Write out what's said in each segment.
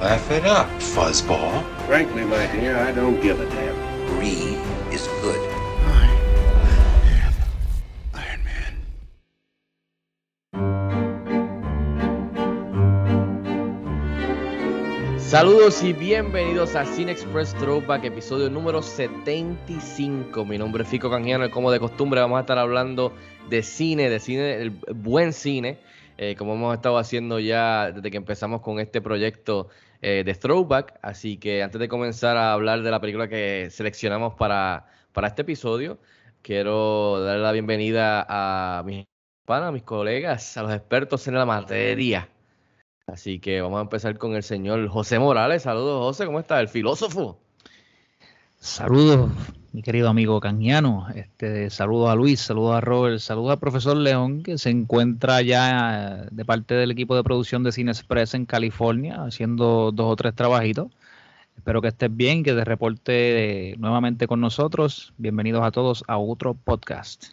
Laugh it up, fuzzball. Frankly, my dear, I don't give a damn. Brie is good. Iron Man. Saludos y bienvenidos a Cine Express Throwback, episodio número 75. Mi nombre es Fico Canjiano y como de costumbre vamos a estar hablando de cine, de cine, el buen cine, eh, como hemos estado haciendo ya desde que empezamos con este proyecto eh, de Throwback. Así que antes de comenzar a hablar de la película que seleccionamos para, para este episodio, quiero darle la bienvenida a mis a mis colegas, a los expertos en la materia. Así que vamos a empezar con el señor José Morales. Saludos, José, ¿cómo está? El filósofo. Saludos, mi querido amigo Canjiano. Este, saludos a Luis, saludos a Robert, saludos al profesor León, que se encuentra ya de parte del equipo de producción de Cine Express en California, haciendo dos o tres trabajitos. Espero que estés bien, que te reporte nuevamente con nosotros. Bienvenidos a todos a otro podcast.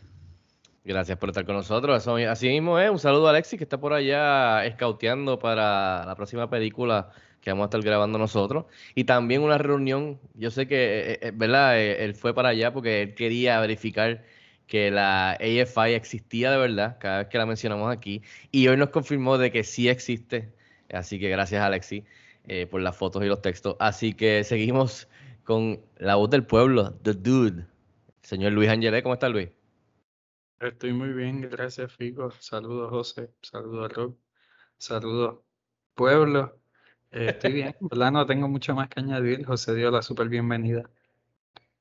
Gracias por estar con nosotros. Así mismo es. Un saludo a Alexis que está por allá escauteando para la próxima película que vamos a estar grabando nosotros. Y también una reunión. Yo sé que, eh, eh, ¿verdad? Eh, Él fue para allá porque él quería verificar que la AFI existía de verdad, cada vez que la mencionamos aquí. Y hoy nos confirmó de que sí existe. Así que gracias, Alexis, eh, por las fotos y los textos. Así que seguimos con la voz del pueblo, The Dude. Señor Luis Angelé, ¿cómo está Luis? Estoy muy bien, gracias, Fico. Saludos, José. Saludos, Rob. Saludos, pueblo. Eh, estoy bien, ¿verdad? No tengo mucho más que añadir. José dio la super bienvenida.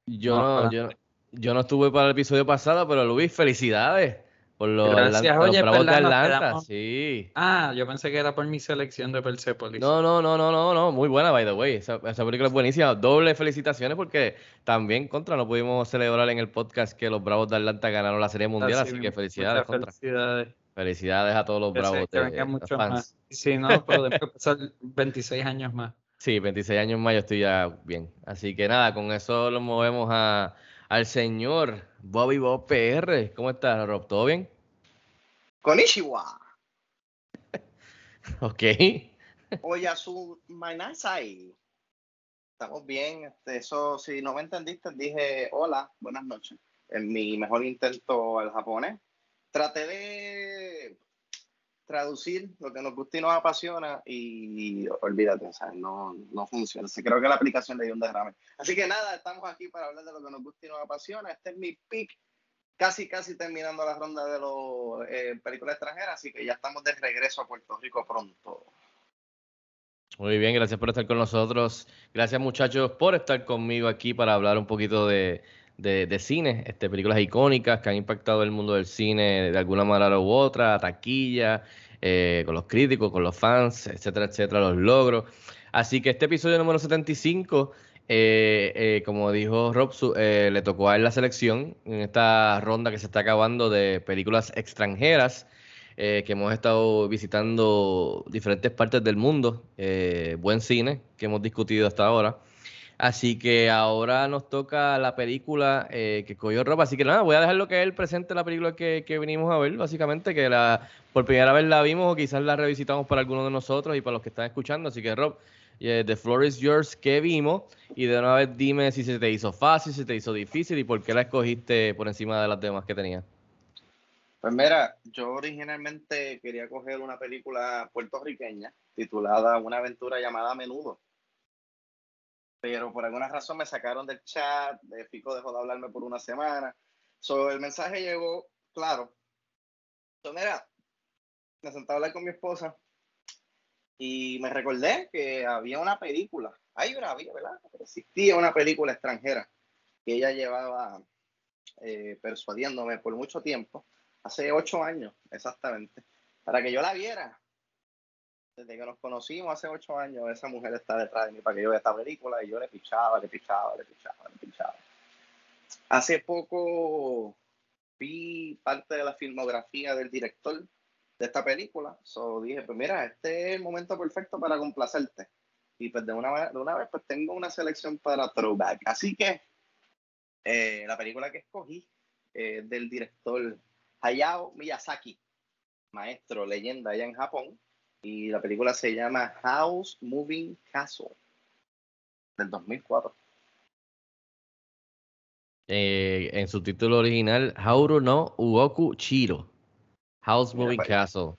Yo no, yo, yo no estuve para el episodio pasado, pero Luis, felicidades por los, Gracias, Atlanta- los Bravos de Atlanta. quedamos- Sí. Ah, yo pensé que era por mi selección de Persepolis. No, no, no, no, no, no, muy buena, by the way. Esa, esa película es buenísima. Doble felicitaciones porque también contra no pudimos celebrar en el podcast que los Bravos de Atlanta ganaron la Serie Mundial, así, que mismo. felicidades contra. Felicidades. Felicidades a todos los Bravos que de fans. más. Si no, podemos pasar 26 años más. Sí, 26 años más yo estoy ya bien. Así que nada, con eso nos movemos a, al señor Bobby Bob PR. ¿Cómo estás, Rob? ¿Todo bien? Konnichiwa. Ok. Oyasu Mainasai. Estamos bien. Este, eso, si no me entendiste, dije hola, buenas noches. En mi mejor intento al japonés. Traté de traducir lo que nos gusta y nos apasiona y olvídate, sea, no, no funciona. Creo que la aplicación le dio un derrame. Así que nada, estamos aquí para hablar de lo que nos gusta y nos apasiona. Este es mi pick casi casi terminando la ronda de los eh, películas extranjeras, así que ya estamos de regreso a Puerto Rico pronto. Muy bien, gracias por estar con nosotros. Gracias muchachos por estar conmigo aquí para hablar un poquito de, de, de cine, este, películas icónicas que han impactado el mundo del cine de alguna manera u otra, taquilla, eh, con los críticos, con los fans, etcétera, etcétera, los logros. Así que este episodio número 75, eh, eh, como dijo Rob, eh, le tocó a él la selección en esta ronda que se está acabando de películas extranjeras eh, que hemos estado visitando diferentes partes del mundo, buen cine que hemos discutido hasta ahora. Así que ahora nos toca la película eh, que cogió ropa. Así que nada, voy a dejar lo que él presente la película que, que vinimos a ver, básicamente, que la por primera vez la vimos o quizás la revisitamos para algunos de nosotros y para los que están escuchando. Así que Rob, eh, The Floor is Yours, ¿qué vimos? Y de una vez dime si se te hizo fácil, si se te hizo difícil y por qué la escogiste por encima de las demás que tenía. Pues mira, yo originalmente quería coger una película puertorriqueña titulada Una aventura llamada Menudo. Pero por alguna razón me sacaron del chat, de Fico dejó de hablarme por una semana. So, el mensaje llegó claro. So, mira, me senté a hablar con mi esposa y me recordé que había una película, hay una, había, ¿verdad? Existía una película extranjera que ella llevaba eh, persuadiéndome por mucho tiempo, hace ocho años exactamente, para que yo la viera. Desde que nos conocimos hace ocho años, esa mujer está detrás de mí para que yo vea esta película y yo le pichaba, le pichaba, le pichaba, le pichaba. Hace poco vi parte de la filmografía del director de esta película, so dije, pues mira, este es el momento perfecto para complacerte. Y pues de una, de una vez pues tengo una selección para Throwback. Así que eh, la película que escogí eh, del director Hayao Miyazaki, maestro, leyenda allá en Japón, y la película se llama House Moving Castle, del 2004. Eh, en su título original, Hauru no Uoku Chiro, House Moving. Castle.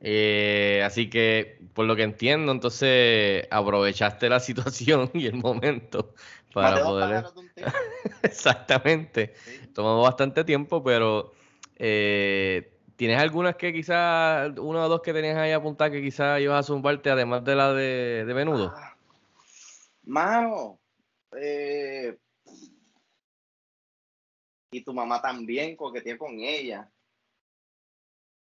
Eh, así que, por lo que entiendo, entonces aprovechaste la situación y el momento para poder... Exactamente. Sí. Tomó bastante tiempo, pero eh, ¿tienes algunas que quizás, una o dos que tenías ahí apuntadas que quizás ibas a zumbarte, además de la de, de menudo? Ah, Mano, eh, y tu mamá también coqueteó con ella.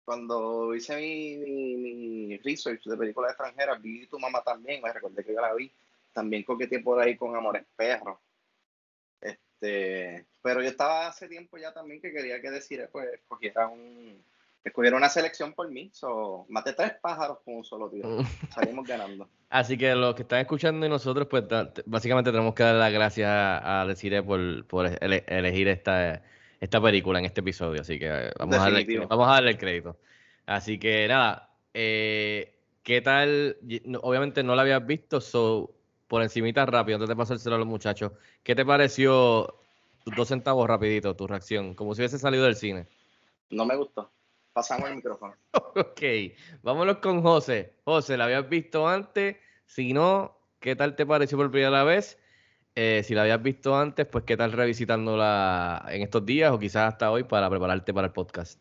Cuando hice mi, mi, mi research de películas extranjeras, vi tu mamá también, me recordé que yo la vi. También coqueteé por ahí con Amores Perros. Este, pero yo estaba hace tiempo ya también que quería que decir, pues, escogiera un, escogiera una selección por mí. So, maté tres pájaros con un solo tiro. Salimos ganando. Así que los que están escuchando y nosotros, pues básicamente tenemos que dar las gracias a, Desiree por, por ele- elegir esta, esta película en este episodio. Así que eh, vamos a, darle, vamos a darle el crédito. Así que nada, eh, ¿qué tal? Obviamente no la habías visto, so, por encimita rápido, antes de pasárselo a los muchachos, ¿qué te pareció tus dos centavos rapidito, tu reacción? Como si hubiese salido del cine. No me gustó. Pasamos el micrófono. Ok, vámonos con José. José, ¿la habías visto antes? Si no, ¿qué tal te pareció por primera vez? Eh, si la habías visto antes, pues ¿qué tal revisitándola en estos días o quizás hasta hoy para prepararte para el podcast?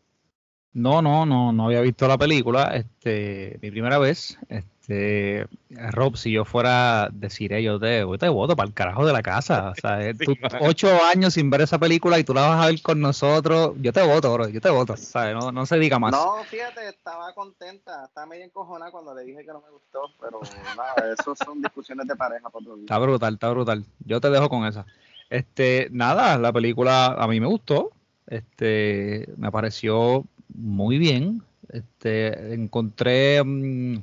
No, no, no, no había visto la película. Este, mi primera vez. Este, Rob, si yo fuera decir, yo te, yo te voto para el carajo de la casa. O sea, eh, Sí, tú- ocho años sin ver esa película y tú la vas a ver con nosotros. Yo te voto, bro, yo te voto. ¿sabes? No, no se diga más. No, fíjate, estaba contenta, estaba medio encojonada cuando le dije que no me gustó, pero nada, eso son discusiones de pareja para otro día. Está brutal, está brutal. Yo te dejo con esa. Este, nada, la película a mí me gustó. Este, me pareció muy bien. Este, encontré mm,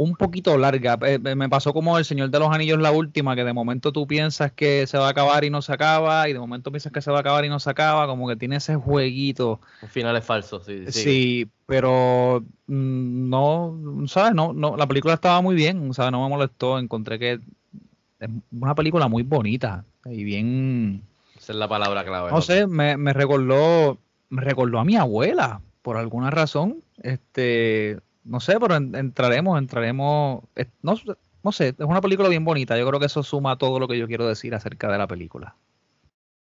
un poquito larga. Eh, me pasó como El Señor de los Anillos la última, que de momento tú piensas que se va a acabar y no se acaba, y de momento piensas que se va a acabar y no se acaba, como que tiene ese jueguito. Un final es falso, sí. Sí, sí. pero mm, no, ¿sabes? No, no, la película estaba muy bien, ¿sabes? No me molestó, encontré que es una película muy bonita y bien, Esa es la palabra clave. no sé, me, me recordó, me recordó a mi abuela, por alguna razón, este, no sé, pero en- entraremos, entraremos, es- no, sé- no sé, es una película bien bonita, yo creo que eso suma todo lo que yo quiero decir acerca de la película.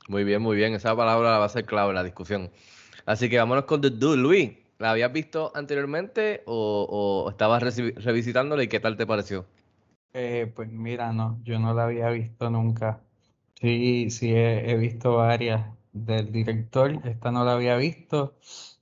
Muy bien, muy bien. Esa palabra va a ser clave en la discusión. Así que vámonos con The Dude. Luis, ¿la habías visto anteriormente o, o estabas revisitándola y qué tal te pareció? Eh, pues mira, no, yo no la había visto nunca. Sí, sí, he, he visto varias del director, esta no la había visto,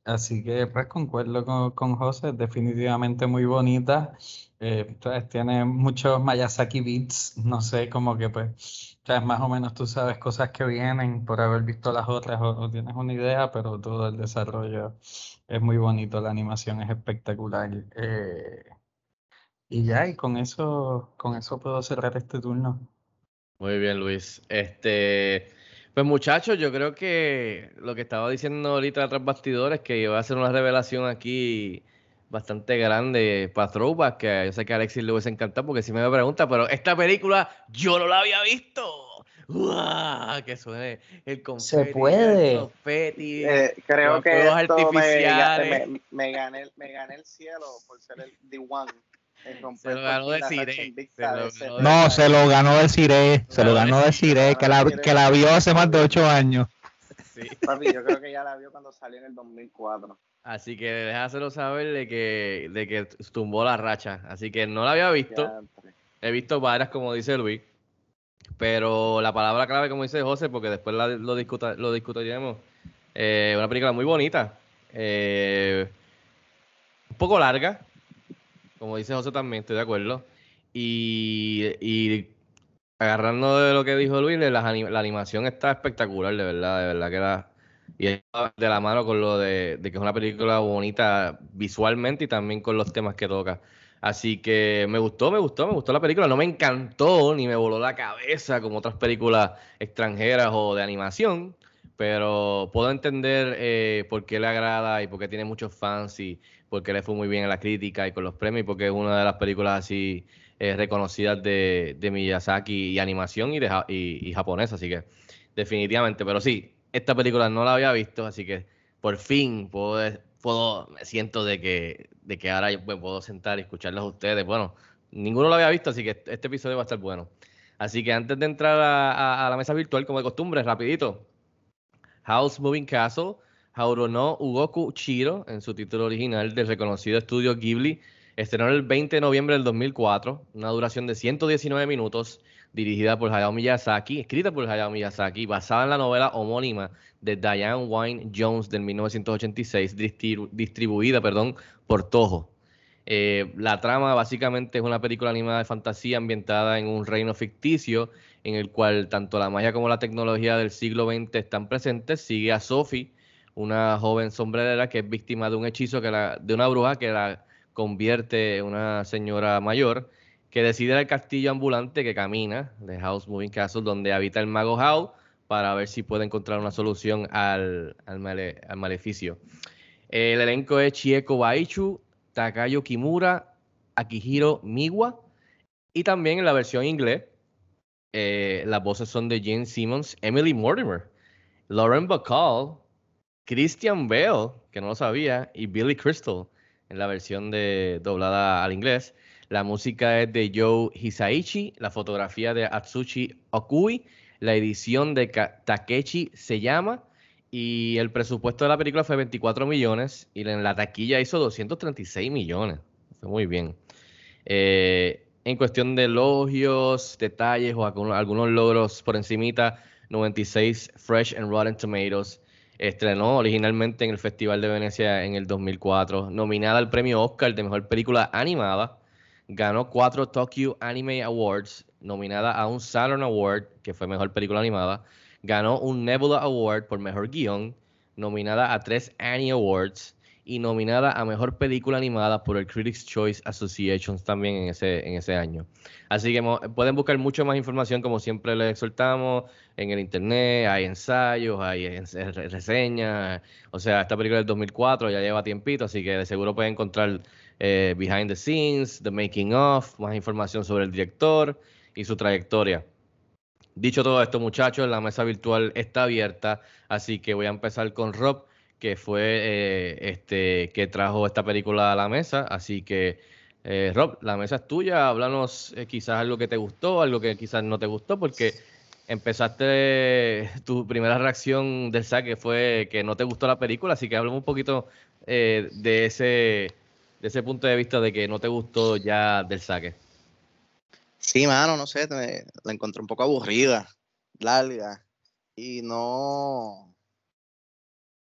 así que pues concuerdo con, con José, definitivamente muy bonita. Eh, pues, tiene muchos Miyazaki beats, no sé, como que pues, o más o menos tú sabes cosas que vienen por haber visto las otras o, o tienes una idea, pero todo el desarrollo es muy bonito, la animación es espectacular. Eh, y ya, y con eso, con eso puedo cerrar este turno. Muy bien, Luis. Este, pues muchachos, yo creo que lo que estaba diciendo ahorita tras bastidores, que iba a hacer una revelación aquí bastante grande para Throwback, que yo sé que a Alexis le hubiese encantado porque si me pregunta, pero esta película yo no la había visto. ¡Uah! Que suene el confeti, puede. el confeti. Eh, creo que esto me, artificiales. me, me gané, el- me gané el cielo por ser el The One. Se lo ganó de programa. No, se lo ganó Desiree, se lo Ganó Desiree, Desiree, que la, que la vio hace más de ocho años. Sí. Papi, yo creo que ya la vio cuando salió en el 2004. Así que déjaselo saber de que, de que tumbó la racha. Así que no la había visto. He visto varias, como dice Luis. Pero la palabra clave, como dice José, porque después la- lo, discuta, lo discutiremos. eh, una película muy bonita. eh, un poco larga. Como dice José también, estoy de acuerdo. Y, y agarrando de lo que dijo Luis, la, la animación está espectacular, de verdad, de verdad que era y de la mano con lo de, de, que es una película bonita visualmente y también con los temas que toca. Así que me gustó, me gustó, me gustó la película. No me encantó ni me voló la cabeza como otras películas extranjeras o de animación, pero puedo entender eh, por qué le agrada y por qué tiene muchos fans y por qué le fue muy bien en la crítica y con los premios y porque es una de las películas así eh, reconocidas de, Miyazaki y animación y, de, y, y japonesa. Así que definitivamente, pero sí, esta película no la había visto, así que por fin puedo, puedo me siento de que, de que ahora me puedo sentar y escucharlos a ustedes. Bueno, ninguno lo había visto, así que este episodio va a estar bueno. Así que antes de entrar a, la mesa virtual, como de costumbre, rapidito. House Moving Castle, Hauro no Ugoku Chiro, en su título original del reconocido estudio Ghibli, estrenó el 20 de noviembre del 2004, una duración de 119 minutos dirigida por Hayao Miyazaki, escrita por Hayao Miyazaki, basada en la novela homónima de Diane Wynne Jones del 1986, distribuida perdón, por Toho. Eh, la trama básicamente es una película animada de fantasía ambientada en un reino ficticio en el cual tanto la magia como la tecnología del siglo XX están presentes. Sigue a Sophie, una joven sombrerera que es víctima de un hechizo que la, de una bruja que la convierte en una señora mayor que decide el castillo ambulante que camina, de House Moving Castle, donde habita el mago Howe, para ver si puede encontrar una solución al, maleficio. El elenco es Chieko Baichu, Takayo Kimura, Akihiro Miwa, y también en la versión inglés, eh, las voces son de Jane Simmons, Emily Mortimer, Lauren Bacall, Christian Bale, que no lo sabía, y Billy Crystal en la versión de doblada al inglés. La música es de Joe Hisaichi, la fotografía de Atsushi Okui, la edición de Takechi se llama y el presupuesto de la película fue 24 millones y en la taquilla hizo 236 millones. Muy bien. Eh, en cuestión de elogios, detalles o algunos, logros por encimita, 96 Fresh and Rotten Tomatoes. Estrenó originalmente en el Festival de Venecia en el 2004, nominada al premio Oscar de Mejor Película Animada ganó cuatro Tokyo Anime Awards, nominada a un Saturn Award, que fue mejor película animada, ganó un Nebula Award por mejor guion, nominada a tres Annie Awards y nominada a mejor película animada por el Critics Choice Association también en ese, en ese año. Así que pueden buscar mucho más información, como siempre les exhortamos, en el internet, hay ensayos, hay reseñas, o sea, esta película del 2004 ya lleva tiempito, así que de seguro pueden encontrar eh, behind the scenes, the making of, más información sobre el director y su trayectoria. Dicho todo esto, muchachos, la mesa virtual está abierta, así que voy a empezar con Rob, que fue eh, este que trajo esta película a la mesa. Así que, eh, Rob, la mesa es tuya. Háblanos quizás algo que te gustó, algo que quizás no te gustó, porque empezaste tu primera reacción del saque fue que no te gustó la película, así que hablamos un poquito de ese de ese punto de vista de que no te gustó ya del saque. Sí, mano, no sé, la encontré un poco aburrida, larga, y no,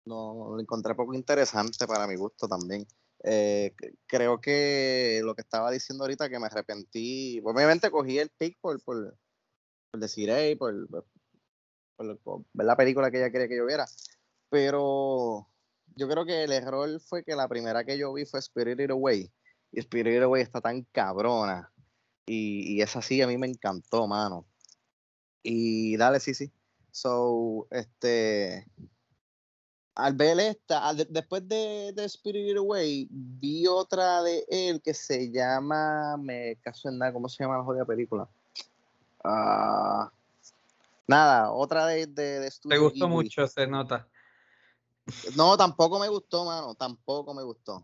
no, la encontré poco interesante para mi gusto también. Eh, creo que lo que estaba diciendo ahorita, que me arrepentí, obviamente cogí el pick por, por, por decir, hey, por, por, ver la película que ella quería que yo viera, pero yo creo que el error fue que la primera que yo vi fue Spirited Away. Y Spirited Away está tan cabrona. Y, y esa sí a mí me encantó, mano. Y dale, sí, sí. So, este. Al ver esta, después de, de Spirited Away, vi otra de él que se llama. Me caso en nada, ¿cómo se llama la jodida película? Ah, nada, otra de, de, de Te gustó mucho, se nota. No, tampoco me gustó, mano. Tampoco me gustó.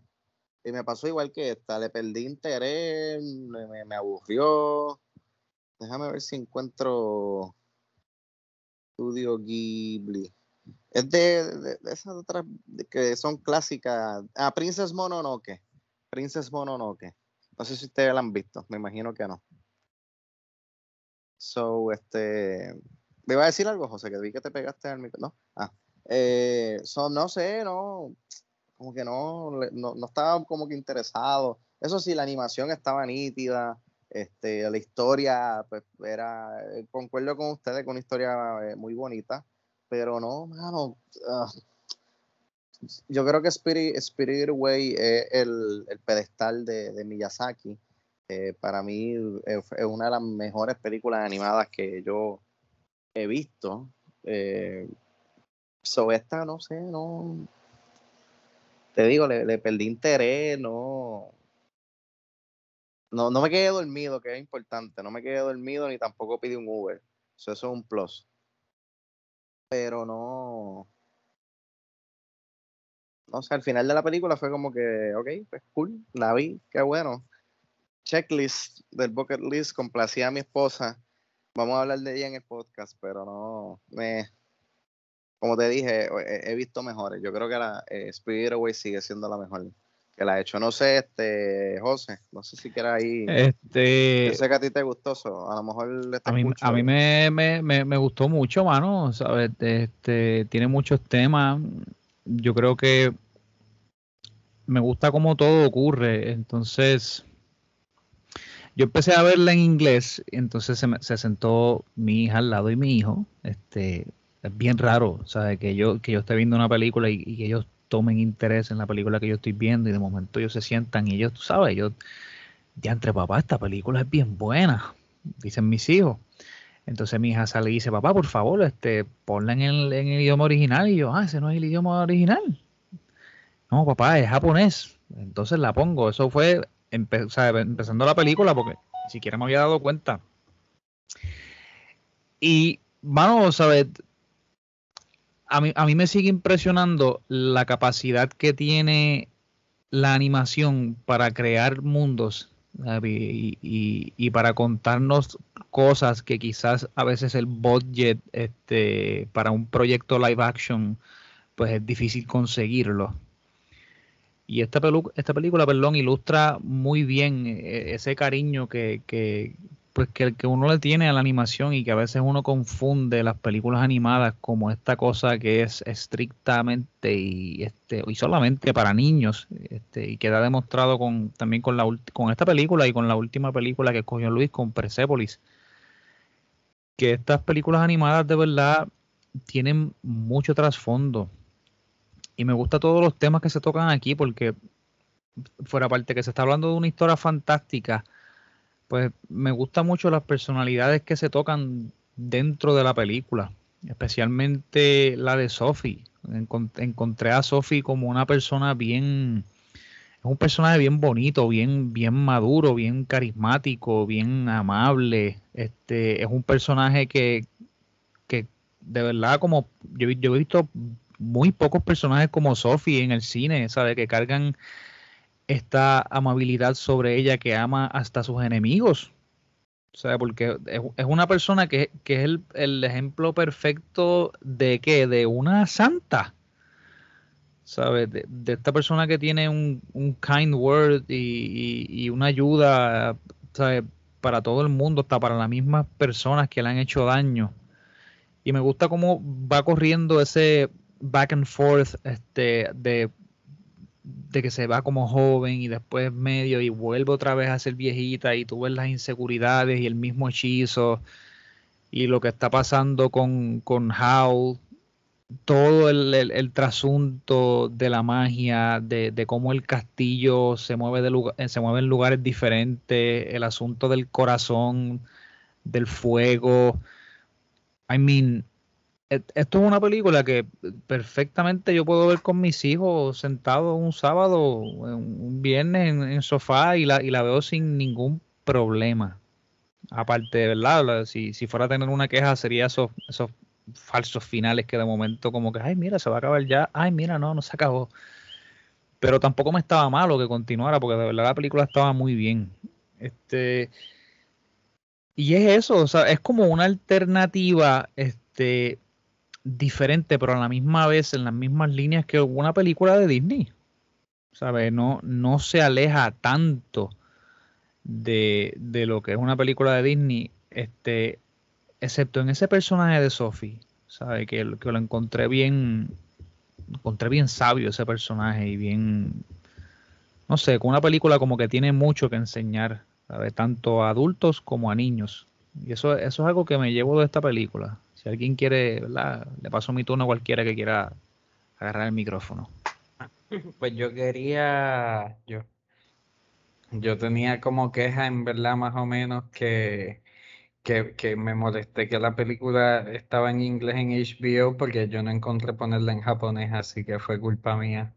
Y me pasó igual que esta. Le perdí interés, me, aburrió. Déjame ver si encuentro Studio Ghibli. Es de, esas otras que son clásicas. Ah, Princess Mononoke. Princess Mononoke. No sé si ustedes la han visto. Me imagino que no. So, este. ¿Me iba a decir algo, José? Que vi que te pegaste al micrófono. ¿No? Ah. Eh, no sé, no, como que no, no, estaba como que interesado. Eso sí, la animación estaba nítida, este, la historia, pues era, eh, concuerdo con ustedes con una historia eh, muy bonita, pero no, mano, ah, yo creo que Spirit, Spirit Away es el, el pedestal de, Miyazaki. Eh, para mí es, es una de las mejores películas animadas que yo he visto. Eh, so esta, no sé, no. Te digo, le, perdí interés, no. No, no me quedé dormido, que es importante. No me quedé dormido ni tampoco pide un Uber. So, eso es un plus. Pero no. No sé, al final de la película fue como que, ok, pues cool, la vi, qué bueno. Checklist del bucket list, complacía a mi esposa. Vamos a hablar de ella en el podcast, pero no, me, como te dije, he, he visto mejores. Yo creo que la eh, Spirit Away sigue siendo la mejor que la ha hecho. No sé, este, José, no sé si quieres ahí. Este, Yo sé que a ti te gustó eso. A lo mejor le a mí, a mí me, me, me, me gustó mucho, mano. ¿sabes? Este, tiene muchos temas. Yo creo que me gusta cómo todo ocurre. Entonces, yo empecé a verla en inglés. Entonces se, me, se sentó mi hija al lado y mi hijo. Este, es bien raro, ¿sabes? Que yo, que yo esté viendo una película y, y que ellos tomen interés en la película que yo estoy viendo y de momento ellos se sientan y ellos, tú sabes, ellos, ya entre papá, esta película es bien buena, dicen mis hijos. Entonces mi hija sale y dice, papá, por favor, este, ponla en el, en el idioma original. Y yo, ah, ese no es el idioma original. No, papá, es japonés. Entonces la pongo. Eso fue empezando la película porque ni siquiera me había dado cuenta. Y, vamos, ¿sabes? A mí, a mí me sigue impresionando la capacidad que tiene la animación para crear mundos y, para contarnos cosas que quizás a veces el budget este, para un proyecto live action pues es difícil conseguirlo. Y esta, esta película, perdón, ilustra muy bien ese cariño que, pues que, que uno le tiene a la animación y que a veces uno confunde las películas animadas como esta cosa que es estrictamente y este y solamente para niños este, y queda demostrado con también con la con esta película y con la última película que escogió Luis con Persepolis que estas películas animadas de verdad tienen mucho trasfondo. Y me gusta todos los temas que se tocan aquí porque fuera parte que se está hablando de una historia fantástica pues me gustan mucho las personalidades que se tocan dentro de la película, especialmente la de Sophie. encontré a Sophie como una persona bien, es un personaje bien bonito, bien, bien maduro, bien carismático, bien amable. Este, es un personaje que, que de verdad como yo, yo he visto muy pocos personajes como Sophie en el cine, ¿sabe? Que cargan esta amabilidad sobre ella que ama hasta sus enemigos. O sea, porque es, una persona que, que es el, el, ejemplo perfecto de que de una santa. ¿Sabes? De, de, esta persona que tiene un, un kind word y, y, y, una ayuda ¿sabes? para todo el mundo, hasta para las mismas personas que le han hecho daño. Y me gusta cómo va corriendo ese back and forth este, de de que se va como joven y después medio y vuelve otra vez a ser viejita y tú ves las inseguridades y el mismo hechizo y lo que está pasando con, con Howl, todo el, el, el trasunto de la magia, de, de, cómo el castillo se mueve, de lugar, se mueve en lugares diferentes, el asunto del corazón, del fuego. I mean, esto es una película que perfectamente yo puedo ver con mis hijos sentados un sábado, un viernes en, el sofá y la, y la veo sin ningún problema. Aparte, ¿verdad? Si, si fuera a tener una queja sería esos, esos falsos finales que de momento como que, ay, mira, se va a acabar ya, ay, mira, no, no se acabó. Pero tampoco me estaba malo que continuara porque de verdad la película estaba muy bien. Este, y es eso, o sea, es como una alternativa este, diferente, pero a la misma vez en las mismas líneas que una película de Disney. ¿Sabes? No, no se aleja tanto de, de, lo que es una película de Disney, este, excepto en ese personaje de Sophie, ¿sabes? Que, que lo encontré bien, encontré bien sabio ese personaje y bien, no sé, con una película como que tiene mucho que enseñar, ¿sabes? tanto a adultos como a niños. Y eso, eso es algo que me llevo de esta película. Si alguien quiere, ¿verdad? Le paso mi turno a cualquiera que quiera agarrar el micrófono. Pues yo quería, yo, yo tenía como queja en verdad más o menos que, que, que me molesté que la película estaba en inglés en HBO porque yo no encontré ponerla en japonés, así que fue culpa mía.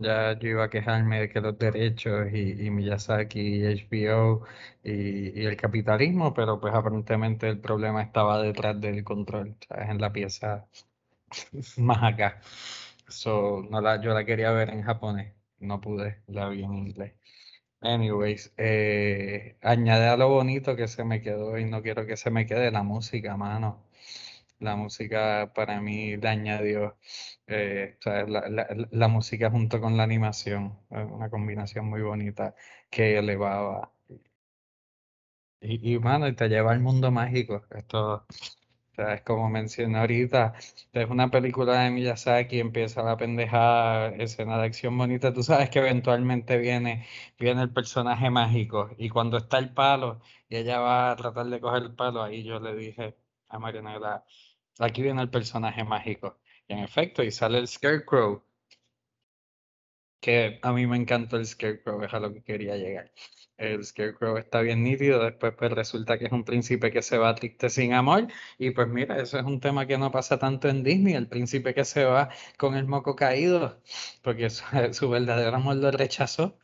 Ya yo iba a quejarme de que los derechos y, Miyazaki y HBO y, y el capitalismo, pero pues aparentemente el problema estaba detrás del control, ¿sabes? En la pieza más acá. So, no la, yo la quería ver en japonés, no pude, la vi en inglés. Anyways, eh, añade a lo bonito que se me quedó y no quiero que se me quede la música, mano. La música para mí le añadió, eh, o sea, la, la- la música junto con la animación, eh, una combinación muy bonita que elevaba. Y, y mano, y te lleva al mundo mágico. Esto, o sea, es como mencioné ahorita, es una película de Miyazaki, empieza la pendejada, escena de acción bonita. Tú sabes que eventualmente viene, viene el personaje mágico. Y cuando está el palo y ella va a tratar de coger el palo, ahí yo le dije a Marianela, aquí viene el personaje mágico. Y en efecto, y sale el Scarecrow, que a mí me encantó el Scarecrow, es a lo que quería llegar. El Scarecrow está bien nítido, después pues resulta que es un príncipe que se va triste sin amor, y pues mira, eso es un tema que no pasa tanto en Disney, el príncipe que se va con el moco caído, porque su, verdadero amor lo rechazó.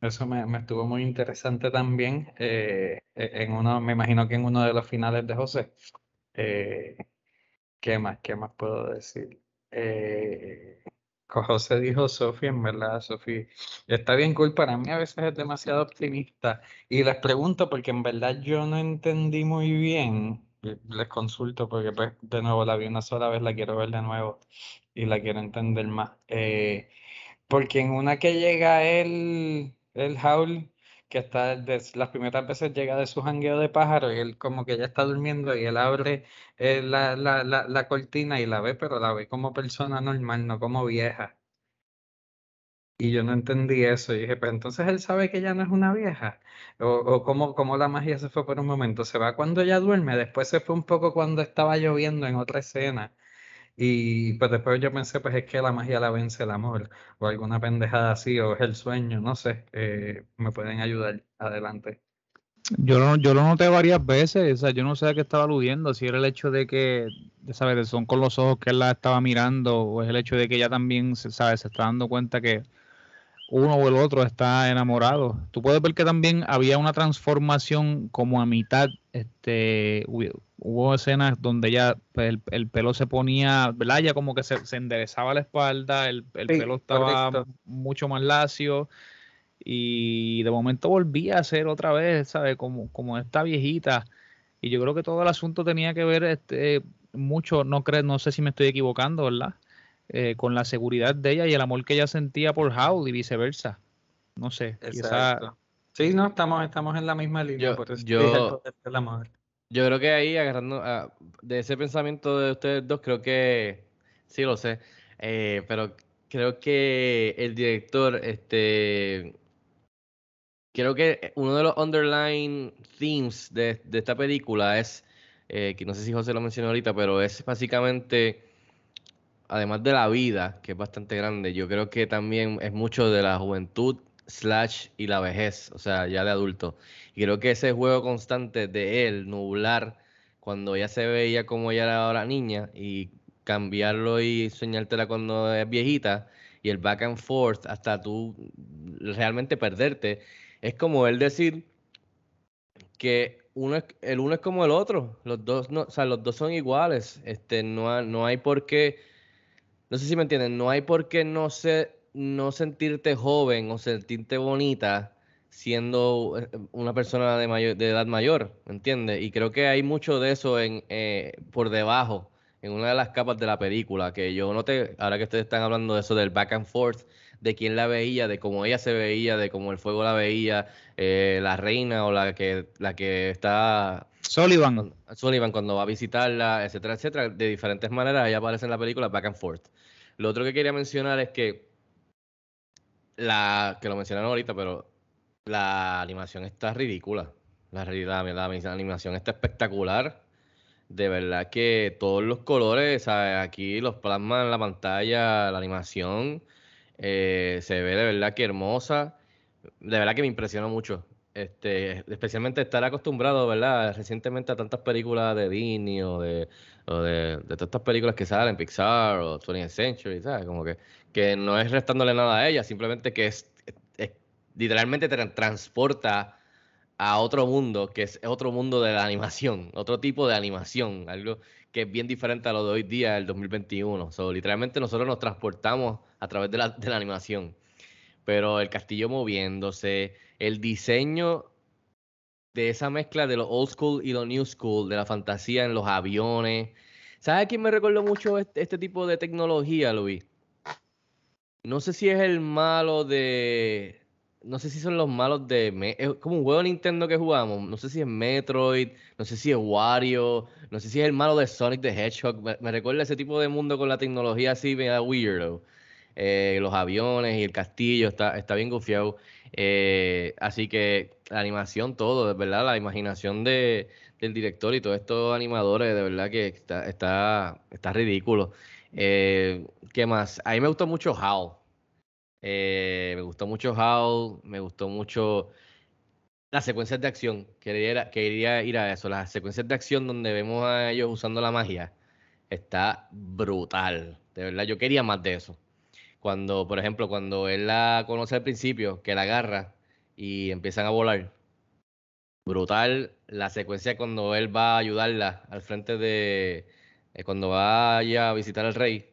Eso me, estuvo muy interesante también, eh, en uno, me imagino que en uno de los finales de José. Eh, ¿qué más? ¿Qué más puedo decir? Eh, José dijo Sofi, en verdad, Sofi, está bien cool. Para mí a veces es demasiado optimista. Y les pregunto porque en verdad yo no entendí muy bien. Les consulto porque pues de nuevo la vi una sola vez, la quiero ver de nuevo y la quiero entender más. Eh, porque en una que llega el, el Howl, que está de, las primeras veces llega de su jangueo de pájaro y él como que ya está durmiendo y él abre eh, la, la, la, la cortina y la ve, pero la ve como persona normal, no como vieja. Y yo no entendí eso. Y dije, pero entonces él sabe que ella no es una vieja. O, o cómo la magia se fue por un momento. Se va cuando ella duerme, después se fue un poco cuando estaba lloviendo en otra escena. Y pues después yo pensé, pues es que la magia la vence el amor, o alguna pendejada así, o es el sueño, no sé, eh, me pueden ayudar adelante. Yo lo, yo lo noté varias veces, o sea, yo no sé a qué estaba aludiendo, si era el hecho de que, ¿sabes? Son con los ojos que él la estaba mirando, o es el hecho de que ella también, ¿sabes? Se está dando cuenta que uno o el otro está enamorado. Tú puedes ver que también había una transformación como a mitad, este, hubo escenas donde ya pues, el, el, pelo se ponía, ¿verdad? Ya como que se, se enderezaba la espalda, el, el sí, pelo estaba correcto. mucho más lacio y de momento volvía a ser otra vez, ¿sabes? Como, como esta viejita. Y yo creo que todo el asunto tenía que ver este, mucho, no, creo, no sé si me estoy equivocando, ¿verdad? Eh, con la seguridad de ella y el amor que ella sentía por Howl y viceversa. No sé. Esa... Sí, no, estamos, estamos en la misma línea. Yo, por eso yo, el amor. Yo creo que ahí, agarrando uh, de ese pensamiento de ustedes dos, creo que sí lo sé. Eh, pero creo que el director, este. Creo que uno de los underlying themes de, de esta película es, eh, que no sé si José lo mencionó ahorita, pero es básicamente además de la vida, que es bastante grande, yo creo que también es mucho de la juventud slash y la vejez, o sea, ya de adulto. Y creo que ese juego constante de él, nublar, cuando ya se veía como ella era ahora niña, y cambiarlo y soñártela cuando es viejita, y el back and forth hasta tú realmente perderte, es como él decir que uno el uno es como el otro, los dos no, o sea, los dos son iguales, este, no, no hay por qué no sé si me entienden, no hay por qué no, se, no sentirte joven o sentirte bonita siendo eh, una persona de, mayor, de edad mayor, ¿me entiendes? Y creo que hay mucho de eso en, eh, por debajo, en una de las capas de la película, que yo noté, ahora que ustedes están hablando de eso del back and forth, de quién la veía, de cómo ella se veía, de cómo el fuego la veía, eh, la reina o la que, la que está... Sullivan. Sullivan cuando va a visitarla, etcétera, etcétera. De diferentes maneras, ella aparece en la película back and forth. Lo otro que quería mencionar es que la que lo mencionaron ahorita, pero la animación está ridícula. La, ri- la, la animación está espectacular. De verdad que todos los colores, ¿sabes? aquí los plasman en la pantalla, la animación eh, se ve de verdad que hermosa. De verdad que me impresionó mucho. Este, especialmente estar acostumbrado, ¿verdad? Recientemente a tantas películas de Disney o de, o de, de todas estas películas que salen, Pixar o 20th Century, ¿sabes? Como que, que no es restándole nada a ella, simplemente que es, es- literalmente te transporta a otro mundo, que es otro mundo de la animación, otro tipo de animación, algo que es bien diferente a lo de hoy día, el 2021. So, literalmente nosotros nos transportamos a través de la, de la animación. Pero el castillo moviéndose, el diseño de esa mezcla de lo old school y lo new school, de la fantasía en los aviones. ¿Sabes a quién me recuerdo mucho este, tipo de tecnología, Luis? No sé si es el malo de. No sé si son los malos de. Es como un juego Nintendo que jugamos. No sé si es Metroid. No sé si es Wario. No sé si es el malo de Sonic the Hedgehog. Me, me recuerda ese tipo de mundo con la tecnología así, media weirdo. Eh, los aviones y el castillo está, está bien gufiado. Eh, así que la animación, todo, de verdad, la imaginación de, del director y todos estos animadores, de verdad que está, está, está ridículo. Eh, ¿qué más? A mí me gustó mucho Howl. Me gustó mucho Howl, me gustó mucho las secuencias de acción. Quería, quería ir a eso, las secuencias de acción donde vemos a ellos usando la magia. Está brutal. De verdad, yo quería más de eso. Cuando, por ejemplo, cuando él la conoce al principio, que la agarra y empiezan a volar. Brutal la secuencia cuando él va a ayudarla al frente de. eh, cuando va a visitar al rey.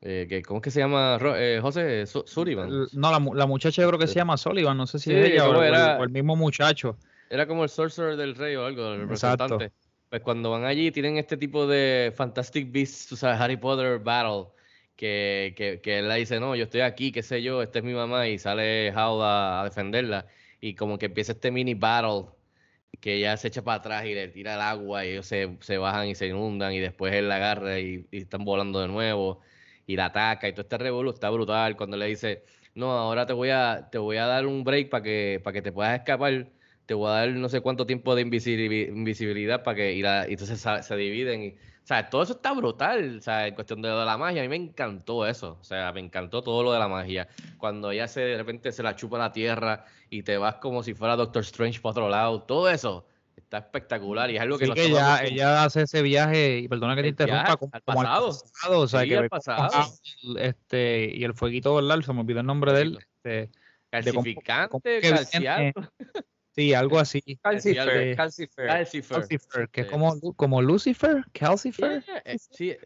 Eh, que, ¿Cómo es que se llama? Eh, José Su- Sullivan. No, la, mu- la muchacha yo creo que se llama Sullivan, no sé si Sí, es ella o, ¿cómo o el, era? o el mismo muchacho. Era como el sorcerer del rey o algo, el Exacto. representante. Pues cuando van allí tienen este tipo de Fantastic Beasts, o sea, Harry Potter Battle, que, que, que él le dice, no, yo estoy aquí, qué sé yo, esta es mi mamá, y sale Howl a, defenderla. Y como que empieza este mini battle, que ella se echa para atrás y le tira el agua, y ellos se, se bajan y se inundan, y después él la agarra y, y están volando de nuevo, y la ataca, y todo este revuelo está brutal. Cuando le dice, no, ahora te voy a, te voy a dar un break para que, para que te puedas escapar te voy a dar no sé cuánto tiempo de invisibil- invisibilidad para que y, la- entonces sa- se, dividen o sea, todo eso está brutal, o sea, en cuestión de lo de la magia, a mí me encantó eso, o sea, me encantó todo lo de la magia, cuando ella se de repente se la chupa la tierra y te vas como si fuera Doctor Strange para otro lado, todo eso está espectacular y es algo que Sí, que ella, ella hace ese viaje, y perdona que te El interrumpa, como, al como pasado. pasado, o sea, Sí, que como pasado. Este, y el fueguito, ¿verdad? Se me olvidó el nombre de él. Este, de cómo- calcificante, cómo calciado. viene- Sí, algo así. Calcifer, Este, Calcifer. Calcifer. Calcifer, que es Sí. como, como Lucifer, Calcifer. Yeah, eh, sí,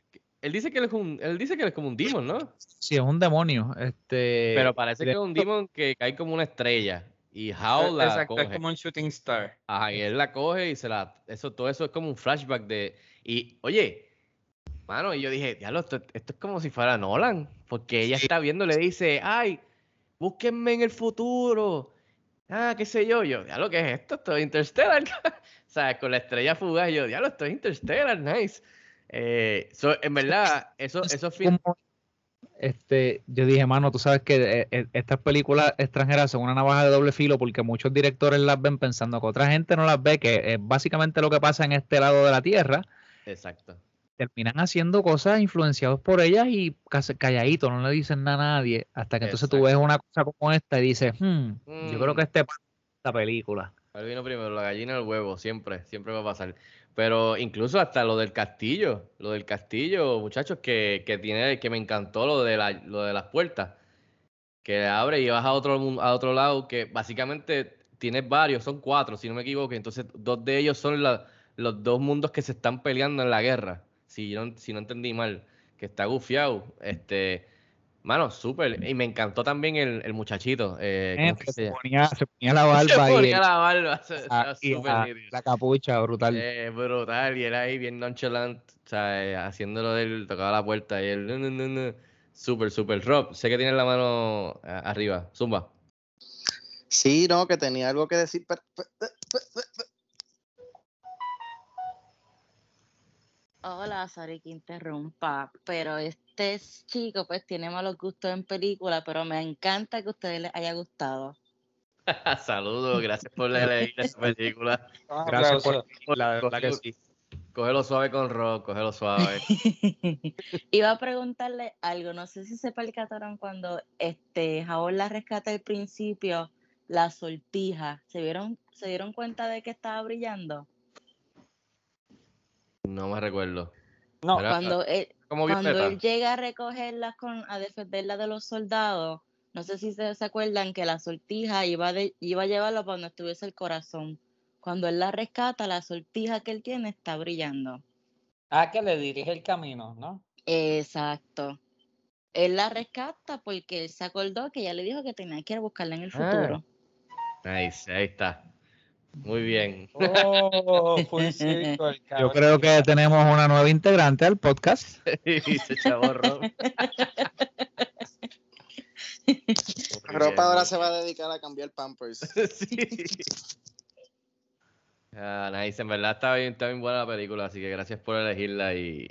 él dice que él es un, él dice que él es como un demon, ¿no? Sí, es un demonio. Este, Pero parece que es un demon que cae como una estrella. Y Howl la Exacto, es coge. como un shooting star. Ajá, y él la coge y se la. Eso, todo eso es como un flashback de. Y, oye, mano, y yo dije, diablo, esto, esto es como si fuera Nolan. Porque ella está viendo, le dice, ay, búsquenme en el futuro. Ah, qué sé yo. Yo, diablo, ¿qué es esto? Esto es Interstellar. o sea, con la estrella fugaz, yo, diablo, esto es Interstellar, nice. Eh, so, en verdad, eso, eso fin- como- este, yo dije, mano, tú sabes que eh, eh, estas películas extranjeras son una navaja de doble filo porque muchos directores las ven pensando que otra gente no las ve, que es básicamente lo que pasa en este lado de la Tierra. Exacto. Terminan haciendo cosas influenciados por ellas y calladito, no le dicen nada a nadie. Hasta que entonces tú ves una cosa como esta y dices, hmm, yo creo Mm. que este pa- esta película. ¿Cuál vino primero? La gallina el huevo, siempre, siempre va a pasar. Pero incluso hasta lo del castillo, lo del castillo, muchachos, que, que tiene, que me encantó lo de la, lo de las puertas. Que abre y vas a otro a otro lado, que básicamente tienes varios, son cuatro, si no me equivoco. Entonces, dos de ellos son la- los dos mundos que se están peleando en la guerra. Si no, si no entendí mal, que está gufiado. Este, mano, súper. Y me encantó también el, el muchachito. Eh, ¿cómo Eh, se, se ponía, se ponía la Se barba y, ponía la barba, se- y súper la, capucha, brutal. Eh, brutal, y él ahí bien nonchalant, o sea, eh, haciéndolo de él, tocaba la puerta y él, no, no, no. Súper, súper. Rob, sé que tienes la mano arriba, zumba. Sí, no, que tenía algo que decir. pero- pero- pero- Hola, sorry que interrumpa, pero este chico pues tiene malos gustos en películas, pero me encanta que a ustedes les haya gustado. Saludos, gracias por leer esa película. Gracias por la verdad que sí. Cógelo suave con rock, cógelo suave. Iba a preguntarle algo, no sé si se percataron cuando este Jabón la rescata al principio, la sortija, ¿se vieron, se dieron cuenta de que estaba brillando? No me recuerdo. No, Era- cuando él, como cuando él llega a recogerlas con, a defenderla de los soldados, no sé si se, se acuerdan que la sortija iba, de, iba a llevarlo para donde estuviese el corazón. Cuando él la rescata, la sortija que él tiene está brillando. Ah, que le dirige el camino, ¿no? Exacto. Él la rescata porque él se acordó que ella le dijo que tenía que ir a buscarla en el Ah. futuro. Nice, ahí está. Muy bien. Oh, Yo creo que tenemos una nueva integrante al podcast. Dice Chaborro. Ropa ahora se va a dedicar a cambiar pampers. sí. Ah, nice, en verdad está bien, está bien buena la película, así que gracias por elegirla y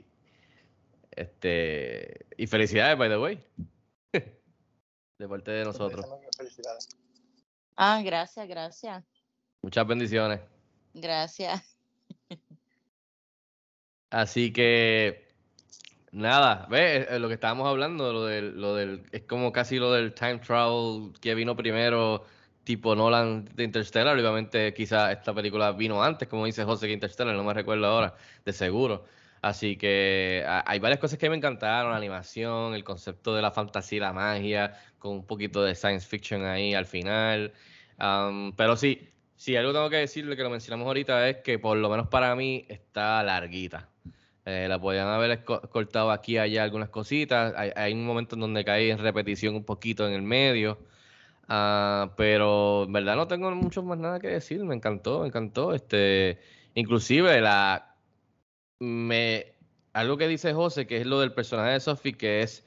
este y felicidades by the way. De parte de nosotros. Felicidades. Ah, gracias, gracias. Muchas bendiciones. Gracias. Así que nada, ve Eh, lo que estábamos hablando, lo del, lo del, es como casi lo del time travel que vino primero, tipo Nolan de Interstellar. Obviamente, quizá esta película vino antes, como dice José que Interstellar, no me recuerdo ahora, de seguro. Así que hay varias cosas que me encantaron, la animación, el concepto de la fantasía y la magia, con un poquito de science fiction ahí al final. Am, pero sí, sí, algo tengo que decirle que lo mencionamos ahorita es que por lo menos para mí está larguita. Eh, la podían haber cortado aquí y allá algunas cositas. Hay, un momento en donde caí en repetición un poquito en el medio. Ah, pero en verdad no tengo mucho más nada que decir. Me encantó, me encantó. Este, inclusive la me algo que dice José, que es lo del personaje de Sophie, que es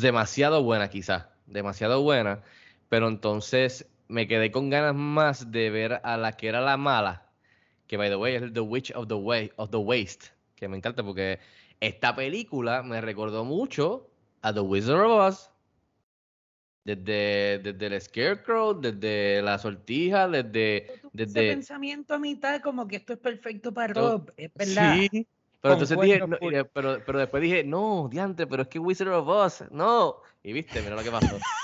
demasiado buena, quizás, demasiado buena, pero entonces me quedé con ganas más de ver a la que era la mala, que by the way es The Witch of the, Way, of the Waste, que me encanta porque esta película me recordó mucho a The Wizard of Oz. Desde, desde el Scarecrow, desde la sortija, desde, Ese desde pensamiento a mitad como que esto es perfecto para Rob, es verdad. Sí, pero entonces dije, no, y- pero, pero después dije, no, diante, pero es que Wizard of Oz, no. Y viste, mira lo que pasó.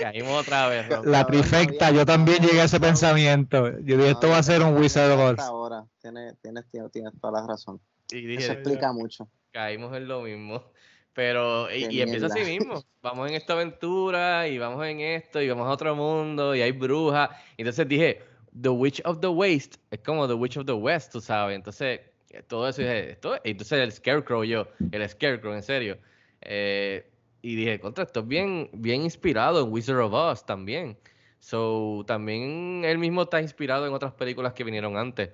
Caímos otra vez, Rob. La trifecta, yo también llegué a ese pensamiento. Yo dije, esto va a ser un Wizard of Oz. ahora, tienes, tienes, tienes, tienes toda la razón. Y Eso dije, explica mucho. caímos en lo mismo. Pero, y, y empieza así mismo. Vamos en esta aventura y vamos en esto y vamos a otro mundo y hay brujas. Entonces dije, The Witch of the Waste es como The Witch of the West, tú sabes. Entonces, eh, todo eso dije, esto, entonces el Scarecrow yo, el Scarecrow, en serio. Eh, y dije, contra, esto es bien, bien inspirado en Wizard of Oz también. So, también él mismo está inspirado en otras películas que vinieron antes.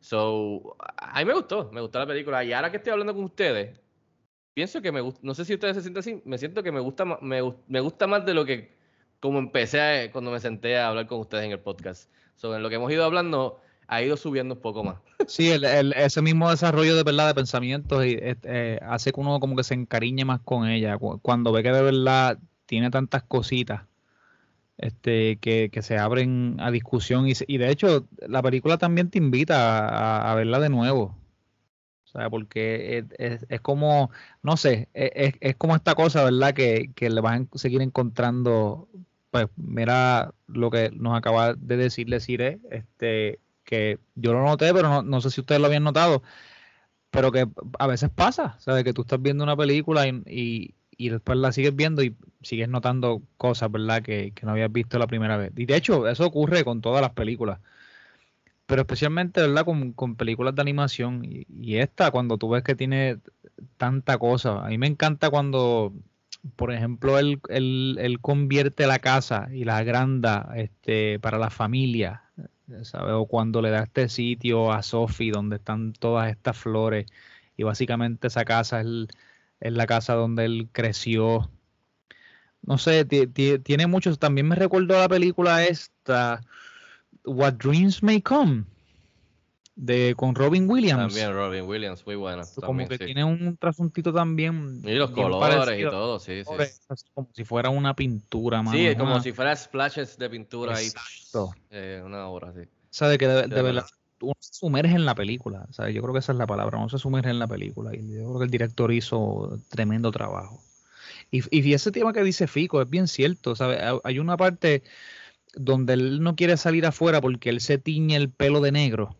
So, a mí me gustó, me gustó la película. Y ahora que estoy hablando con ustedes, pienso que me gusta, no sé si ustedes se sienten así, me siento que me gusta, me, me gusta más de lo que como empecé a- cuando me senté a hablar con ustedes en el podcast. So, en lo que hemos ido hablando, ha ido subiendo un poco más. Sí, el- el- ese mismo desarrollo de verdad de pensamientos eh, eh, hace que uno como que se encariñe más con ella. Cu- Cuando ve que de verdad tiene tantas cositas este, que, que se abren a discusión. Y, de hecho, la película también te invita a, a verla de nuevo. O sea, porque es, es- como, no sé, es, es- como esta cosa, ¿verdad? Que, que le van a seguir encontrando. Pues mira lo que nos acaba de decir Cire, este, que yo lo noté, pero no, no sé si ustedes lo habían notado, pero que a veces pasa, ¿sabes? Que tú estás viendo una película y, y, y después la sigues viendo y sigues notando cosas, ¿verdad? Que, que no habías visto la primera vez. Y de hecho, eso ocurre con todas las películas. Pero especialmente, ¿verdad? Con, con películas de animación. Y, y esta, cuando tú ves que tiene tanta cosa. A mí me encanta cuando, por ejemplo, él, él, él convierte la casa y la agranda este, para la familia. ¿Sabes? O cuando le da este sitio a Sophie donde están todas estas flores. Y básicamente esa casa es, es la casa donde él creció. No sé, ti- ti- tiene muchos. También me recuerdo la película esta, What Dreams May Come. De con Robin Williams. También Robin Williams, muy buena. como también, que sí. tiene un trasuntito también. Y los colores y todo, sí, sí. Como si fuera una pintura, mano. Sí, como una- si fuera splashes de pintura ahí. Exacto. Eh, una obra, sí. sabe que de, de De verdad uno se sumerge en la película, ¿sabe? Yo creo que esa es la palabra, uno se sumerge en la película y yo creo que el director hizo tremendo trabajo. Y, y ese tema que dice Fico es bien cierto, ¿sabe? Hay una parte donde él no quiere salir afuera porque él se tiñe el pelo de negro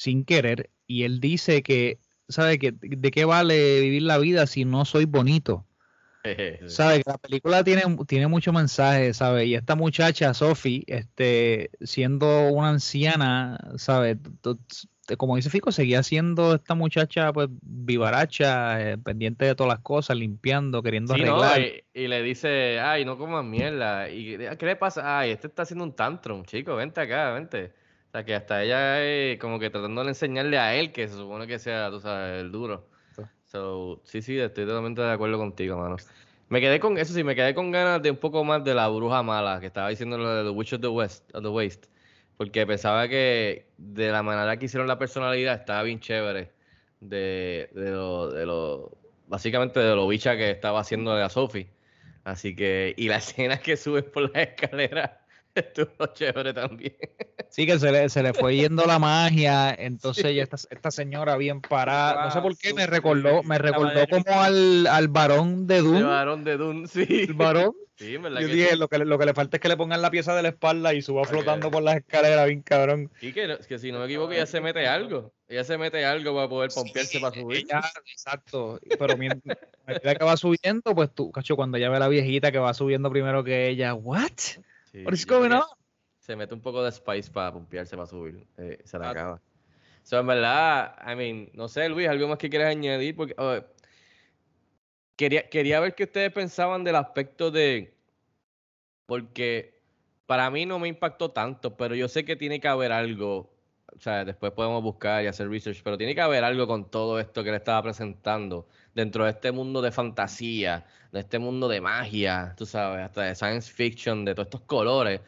sin querer y él dice que, ¿sabe? Que, ¿De qué vale vivir la vida si no soy bonito? Sabe que la película tiene, tiene mucho mensaje, ¿sabe? Y esta muchacha, Sophie, este, siendo una anciana, ¿sabe? Como dice Fico, seguía siendo esta muchacha, pues, vivaracha, eh, pendiente de todas las cosas, limpiando, queriendo Sí, no, arreglar. y, y le dice, ay, no comas mierda. ¿Y qué le pasa? Ay, este está haciendo un tantrum, chico, vente acá, vente. O sea, que hasta ella eh, como que tratando de enseñarle a él que se supone que sea, tú sabes, el duro. So, sí, sí, estoy totalmente de acuerdo contigo, mano. Me quedé con, eso sí, me quedé con ganas de un poco más de la bruja mala, que estaba diciendo lo de The Witch of the West, of the Waste. Porque pensaba que de la manera que hicieron la personalidad estaba bien chévere. De, de lo, de lo, básicamente de lo bicha que estaba haciendo a Sophie. Así que, y la escena que sube por la escalera estuvo chévere también. Sí, que se le, se le fue yendo la magia, entonces ya esta, esta señora bien parada, no sé por qué me recordó, me recordó como al, al varón de El Doom, varón de Dune, sí. el varón. Sí, Yo que dije, sí. lo que, le- lo que le falta es que le pongan la pieza de la espalda y suba flotando por las escaleras, bien cabrón. Y que, que si no me equivoco, ella se mete algo. Ella se mete algo para poder pompearse para subir. Ella, exacto. Pero mientras que va subiendo, pues tú, cacho, cuando ya ve a la viejita que va subiendo primero que ella, ¿what? Sí, What is going on? Se mete un poco de spice para pompearse para subir. eh, se la acaba. So, en verdad, I mean, no sé, Luis, algo más que quieras añadir, porque oh, quería, quería ver qué ustedes pensaban del aspecto de. Porque para mí no me impactó tanto, pero yo sé que tiene que haber algo. O sea, después podemos buscar y hacer research, pero tiene que haber algo con todo esto que le estaba presentando dentro de este mundo de fantasía, de este mundo de magia, tú sabes, hasta de science fiction, de todos estos colores.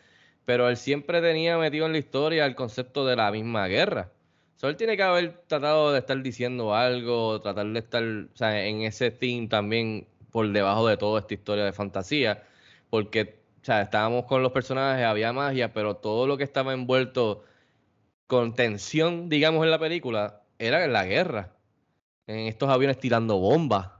Pero él siempre tenía metido en la historia el concepto de la misma guerra. So, él tiene que haber tratado de estar diciendo algo, tratar de estar o sea, en ese theme también por debajo de toda esta historia de fantasía, porque o sea, estábamos con los personajes, había magia, pero todo lo que estaba envuelto con tensión, digamos, en la película, era en la guerra. En estos aviones tirando bombas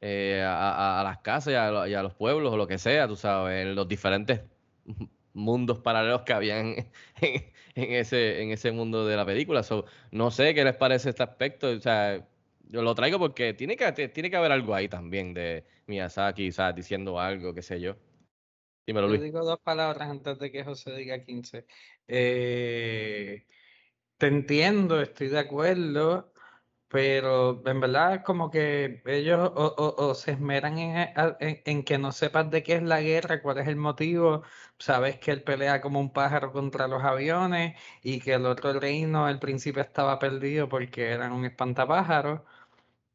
eh, a, las casas y a, lo- y a los pueblos o lo que sea, tú sabes, en los diferentes mundos paralelos que habían en, en ese, en ese mundo de la película. So, no sé qué les parece este aspecto. O sea, yo lo traigo porque tiene que, tiene que haber algo ahí también de Miyazaki, ¿sabes? Diciendo algo, qué sé yo. Dímelo, Yo Luis. digo dos palabras antes de que José diga 15. Eh, te entiendo, estoy de acuerdo, pero en verdad como que ellos o, o- o se esmeran en, a- en- en que no sepas de qué es la guerra, cuál es el motivo, sabes que él pelea como un pájaro contra los aviones y que el otro reino, el príncipe estaba perdido porque eran un espantapájaros.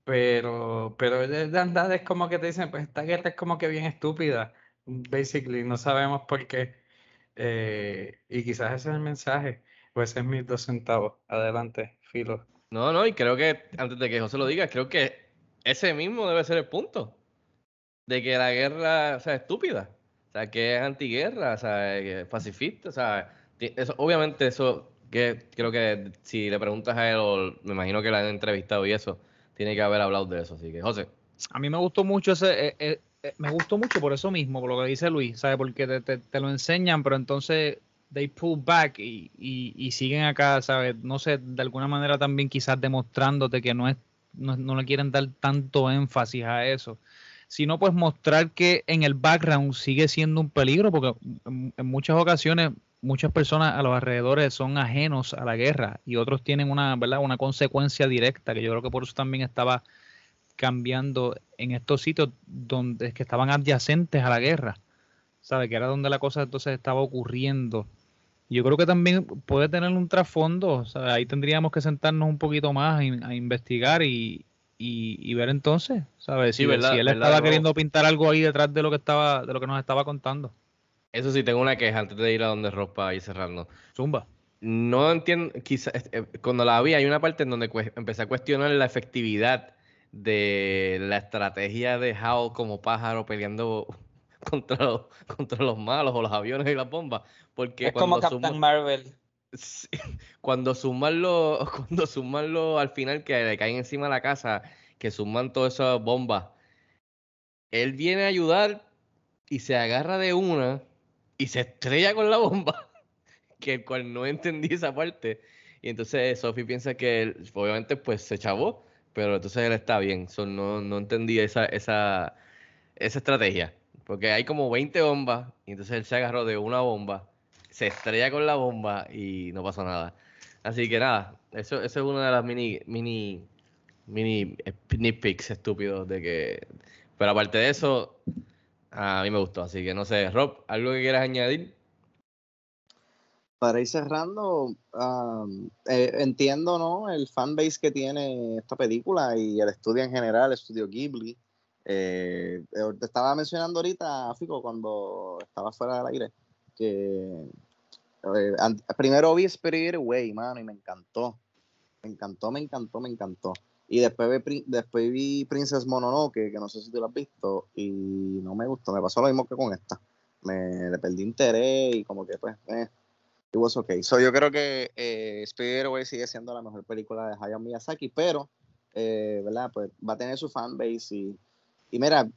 Pero, pero de, de andar es como que te dicen, pues esta guerra es como que bien estúpida, basically, no sabemos por qué. Eh, y quizás ese es el mensaje, ese es mis dos centavos. Adelante, Filo. No, no, y creo que antes de que José lo diga, creo que ese mismo debe ser el punto. De que la guerra, o sea, es estúpida. O sea, que es antiguerra, o sea, que es pacifista, o sea, eso, obviamente eso, que creo que si le preguntas a él, o me imagino que la han entrevistado y eso, tiene que haber hablado de eso. Así que, José. A mí me gustó mucho ese, eh, eh, eh, me gustó mucho por eso mismo, por lo que dice Luis, ¿sabes? Porque te, te- te lo enseñan, pero entonces they pull back y, y- siguen acá, ¿sabes? No sé, de alguna manera también quizás demostrándote que no es, no, no le quieren dar tanto énfasis a eso, sino pues mostrar que en el background sigue siendo un peligro, porque en, muchas ocasiones muchas personas a los alrededores son ajenos a la guerra y otros tienen una, ¿verdad? Una consecuencia directa, que yo creo que por eso también estaba cambiando en estos sitios donde que estaban adyacentes a la guerra, ¿sabe? Que era donde la cosa entonces estaba ocurriendo. Y Yo creo que también puede tener un trasfondo, o sea, ahí tendríamos que sentarnos un poquito más a, in- a investigar y, y- y ver entonces, ¿sabes? Sí, Si, verdad, si él verdad, estaba queriendo pintar algo ahí detrás de lo que estaba, de lo que nos estaba contando. Eso sí, tengo una queja antes de ir a donde Ross para ir cerrando. Zumba. no entiendo, quizás cuando la vi hay una parte en donde empecé a cuestionar la efectividad de la estrategia de Hao como pájaro peleando contra los, contra los malos o los aviones y las bombas. Porque Es como cuando Captain suma- Marvel. Cuando sumarlo, cuando sumarlo al final que le caen encima de la casa, que suman todas esas bombas, él viene a ayudar y se agarra de una y se estrella con la bomba, que el cual no entendí esa parte. Y entonces Sophie piensa que él, obviamente pues se chavó, pero entonces él está bien. So, no, no entendí esa, esa, esa estrategia. Porque hay como 20 bombas y entonces él se agarró de una bomba, se estrella con la bomba y no pasó nada. Así que nada, eso, eso es una de las mini, mini, mini eh, nitpicks estúpidos de que... Pero aparte de eso, a mí me gustó. Así que no sé, Rob, ¿algo que quieras añadir? Para ir cerrando, um, eh, entiendo ¿no? el fanbase que tiene esta película y el estudio en general, el estudio Ghibli. Eh, eh, te estaba mencionando ahorita, Fico, cuando estaba fuera del aire, que eh, primero vi Spirit Away, mano, y me encantó. Me encantó, me encantó, me encantó. Y después vi, después vi Princess Mononoke, que no sé si tú lo has visto, y no me gustó. Me pasó lo mismo que con esta. Me le perdí interés y como que pues, eh, it was okay. So yo creo que eh, Spirit Away sigue siendo la mejor película de Hayao Miyazaki, pero, eh, ¿verdad? Pues va a tener su fanbase y, y mira,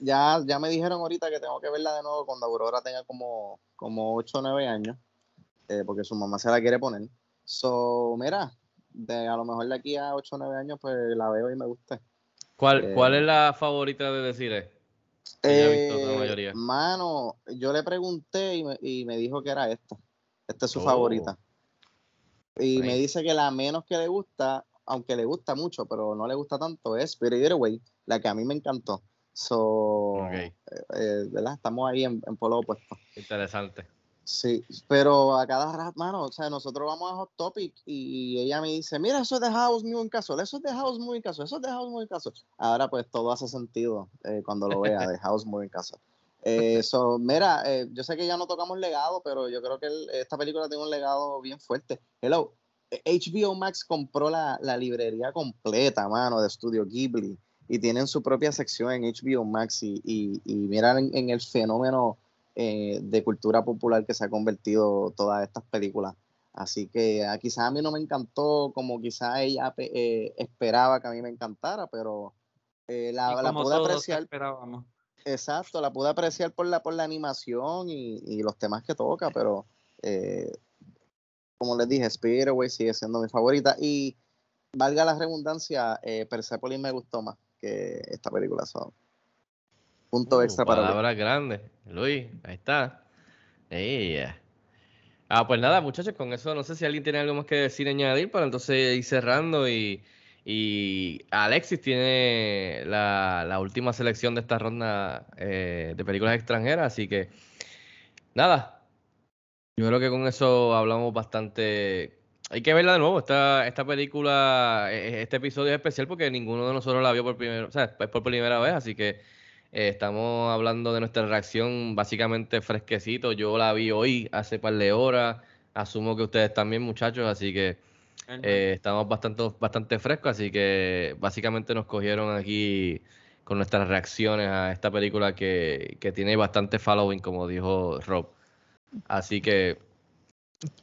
ya, ya me dijeron ahorita que tengo que verla de nuevo cuando Aurora tenga como, como 8 o 9 años, eh, porque su mamá se la quiere poner. So, mira, de, a lo mejor de aquí a 8 o 9 años, pues la veo y me gusta. ¿Cuál, Eh, ¿Cuál es la favorita de decir? Eh, mano, yo le pregunté y me, y me dijo que era esta. Esta es su Oh. favorita. Y me dice que la menos que le gusta, aunque le gusta mucho, pero no le gusta tanto, es Spirit Away, la que a mí me encantó. So, Ok, eh, eh, ¿verdad? Estamos ahí en, en polo opuesto. interesante. Sí, pero a cada rato, mano, o sea, nosotros vamos a Hot Topic y ella me dice, mira, eso es de House Moving Castle, eso es de House Moving Castle, eso es de House Moving Castle. Ahora pues todo hace sentido eh, cuando lo vea de House Moving Castle. Eh, so, mira, eh, yo sé que ya no tocamos legado, pero yo creo que el- esta película tiene un legado bien fuerte. Hello, eh, HBO Max compró la, la librería completa, mano, de Studio Ghibli y tienen su propia sección en HBO Max y, y, y miran en, en el fenómeno eh, de cultura popular que se ha convertido todas estas películas. Así que ah, quizás a mí no me encantó como quizás ella eh, esperaba que a mí me encantara, pero eh, la, la pude apreciar. esperábamos. Exacto, la pude apreciar por la, por la animación y, y los temas que toca, pero como les dije, Spirit Away sigue siendo mi favorita y valga la redundancia, eh, Persepolis me gustó más que esta película. so, punto Uh, extra para. Palabras grandes. Luis, ahí está. Ah, pues nada, muchachos, con eso no sé si alguien tiene algo más que decir, añadir, para entonces ir cerrando y, y Alexis tiene la, la última selección de esta ronda eh, de películas extranjeras, así que nada, yo creo que con eso hablamos bastante. Hay que verla de nuevo. Esta, esta película, eh, este episodio es especial porque ninguno de nosotros la vio por primera, o sea, es por primera vez, así que eh, estamos hablando de nuestra reacción básicamente fresquecito. Yo la vi hoy, hace par de horas. Asumo que ustedes también, muchachos, así que eh, estamos bastante, bastante frescos, así que básicamente nos cogieron aquí con nuestras reacciones a esta película que, que tiene bastante following, como dijo Rob. Así que...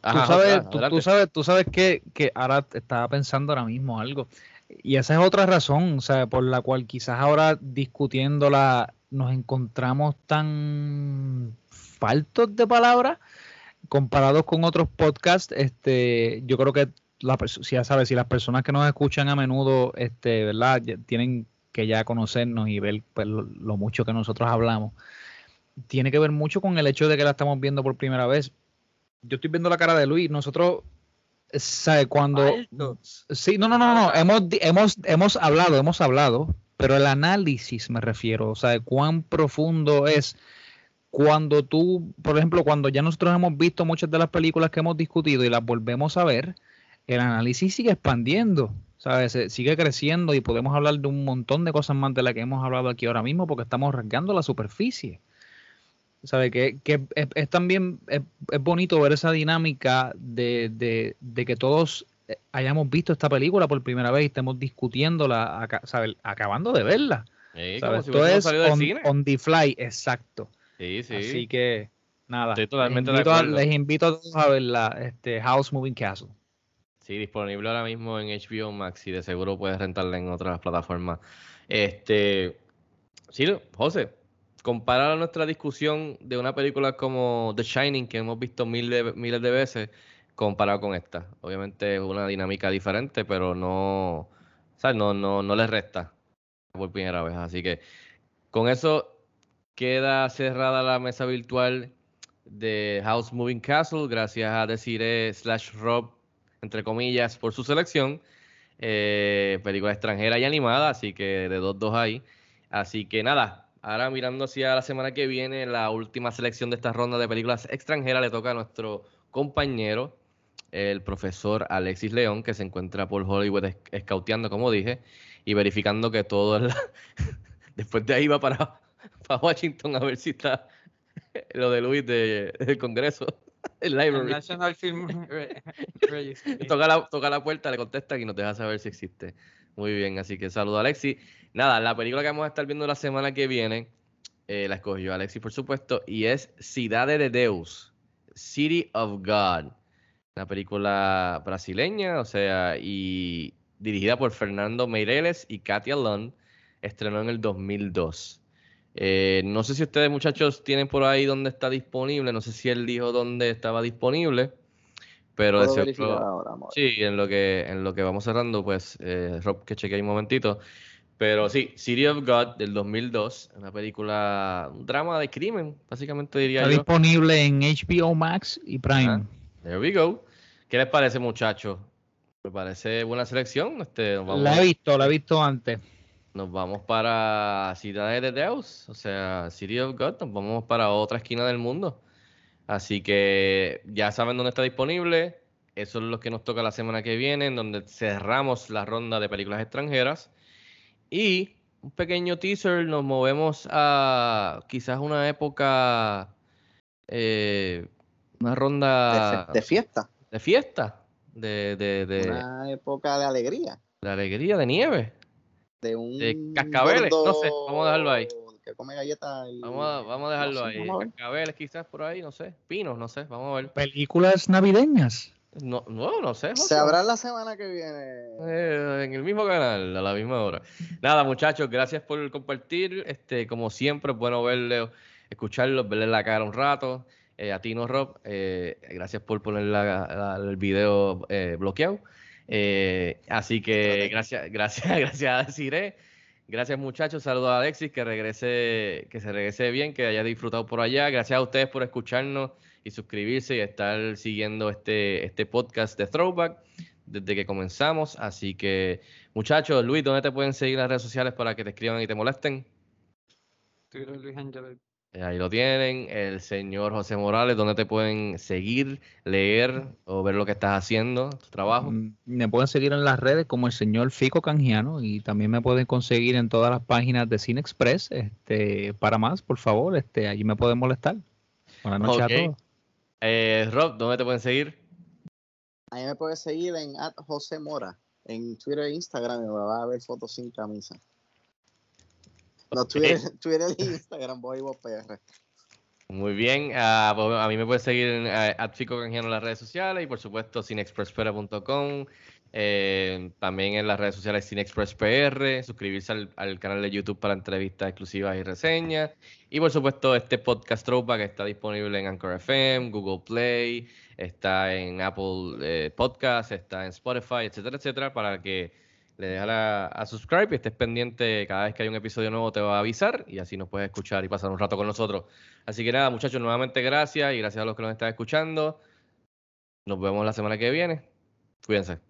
Ajá, tú sabes, tú, sabes, tú sabes que, que ahora estaba pensando ahora mismo algo. Y esa es otra razón, o sea, por la cual quizás ahora discutiéndola nos encontramos tan faltos de palabras comparados con otros podcasts. Este, yo creo que la, ya sabes, si las personas que nos escuchan a menudo, este, ¿verdad? Tienen que ya conocernos y ver pues, lo, lo mucho que nosotros hablamos. Tiene que ver mucho con el hecho de que la estamos viendo por primera vez yo estoy viendo la cara de Luis. Nosotros, ¿sabe? Cuando. Sí, no, no, no, no. Hemos, hemos, hemos hablado, hemos hablado, pero el análisis me refiero. O sea, cuán profundo es cuando tú, por ejemplo, cuando ya nosotros hemos visto muchas de las películas que hemos discutido y las volvemos a ver, el análisis sigue expandiendo. ¿sabes? Sigue creciendo y podemos hablar de un montón de cosas más de las que hemos hablado aquí ahora mismo porque estamos rasgando la superficie. ¿Sabe? Que, que es, es también es, es bonito ver esa dinámica de, de, de que todos eh, hayamos visto esta película por primera vez y estemos discutiéndola, acabando de verla. Sí, ¿sabe? como si Esto es on, cine. on the fly, exacto. Sí, sí. Así que, nada. Estoy totalmente les de invito, a, les invito a todos a ver la este, House Moving Castle. Sí, disponible ahora mismo en HBO Max y de seguro puedes rentarla en otras plataformas. Este, sí, José, comparar nuestra discusión de una película como The Shining que hemos visto mil de- miles de veces comparado con esta. Obviamente es una dinámica diferente, pero no. No, no, no le resta por primera vez. Así que con eso queda cerrada la mesa virtual de House Moving Castle. Gracias a Desiree slash Rob, entre comillas, por su selección. Eh, película extranjera y animada, así que de 2-2 ahí. Así que nada, ahora mirando hacia la semana que viene, la última selección de esta ronda de películas extranjeras le toca a nuestro compañero, el profesor Alexis León, que se encuentra por Hollywood esc- escauteando, como dije, y verificando que todo es la- Después de ahí va para, para Washington a ver si está lo de Luis de- del Congreso, el library. National Film. Toca la, toca la puerta, le contestan y nos deja saber si existe. Muy bien, así que saludo a Alexi. Nada, la película que vamos a estar viendo la semana que viene, eh, la escogió Alexi, por supuesto, y es Cidade de Deus, City of God. Una película brasileña, o sea, y dirigida por Fernando Meireles y Katia Lund. Estrenó en el 2002. Eh, no sé si ustedes, muchachos, tienen por ahí dónde está disponible. No sé si él dijo dónde estaba disponible. Pero ahora. Sí, en lo que, en lo que vamos cerrando, pues, eh, Rob, que chequee ahí un momentito. Pero sí, City of God del 2002, una película, un drama de crimen, básicamente diría Está yo. disponible en HBO Max y Prime. There we go. ¿Qué les parece, muchachos? Me parece buena selección. Este, nos vamos, La he visto, la he visto antes. nos vamos para Ciudades de Deus, o sea, City of God, nos vamos para otra esquina del mundo. Así que ya saben dónde está disponible. Eso es lo que nos toca la semana que viene, en donde cerramos la ronda de películas extranjeras. Y un pequeño teaser, nos movemos a quizás una época, eh, una ronda De, de fiesta. de fiesta, de, de, de, Una época de alegría. de alegría, de nieve, De un. de cascabeles, no sé, vamos a dejarlo ahí. Que come galletas. y- Vamos a, vamos a dejarlo no sé, ahí. Cascabeles quizás por ahí, no sé. Pinos, no sé. Vamos a ver. Películas navideñas. No, no, no sé. José. Se habrá la semana que viene. Eh, en el mismo canal, a la misma hora. Nada, muchachos, gracias por compartir. Este, como siempre, es bueno verle, escucharlos, verle la cara un rato. Eh, a ti, no, Rob. eh, gracias por poner la- la- el video eh, bloqueado. Así que gracias, gracias, gracias a Desiree. Gracias, muchachos. Saludos a Alexis, que regrese, que se regrese bien, que haya disfrutado por allá. Gracias a ustedes por escucharnos y suscribirse y estar siguiendo este, este podcast de Throwback desde que comenzamos. Así que, muchachos, Luis, ¿dónde te pueden seguir en las redes sociales para que te escriban y te molesten? Twitter Luis Ángel. Eh, Ahí lo tienen. El señor José Morales, ¿dónde te pueden seguir, leer o ver lo que estás haciendo, tu trabajo? Mm, Me pueden seguir en las redes como el señor Fico Canjiano y también me pueden conseguir en todas las páginas de Cine Express. Este, para más, por favor, este, allí me pueden molestar. Buenas noches a todos. Eh, Rob, ¿dónde te pueden seguir? Ahí me puedes seguir en José Mora. En Twitter e Instagram me va a ver fotos sin camisa. No, Twitter, Twitter e Instagram, voy PR. Muy bien, ah, pues, a mí me puedes seguir en Canjiano en las redes sociales y por supuesto cinexpresspera.com, eh, también en las redes sociales cinexpresspr, suscribirse al, al canal de YouTube para entrevistas exclusivas y reseñas y por supuesto este podcast Throwback está disponible en Anchor FM, Google Play, está en Apple eh, Podcast, está en Spotify, etcétera, etcétera, para que le dejas a, a subscribe y estés pendiente cada vez que hay un episodio nuevo te va a avisar y así nos puedes escuchar y pasar un rato con nosotros. Así que nada, muchachos, nuevamente gracias y gracias a los que nos están escuchando. Nos vemos la semana que viene. Cuídense.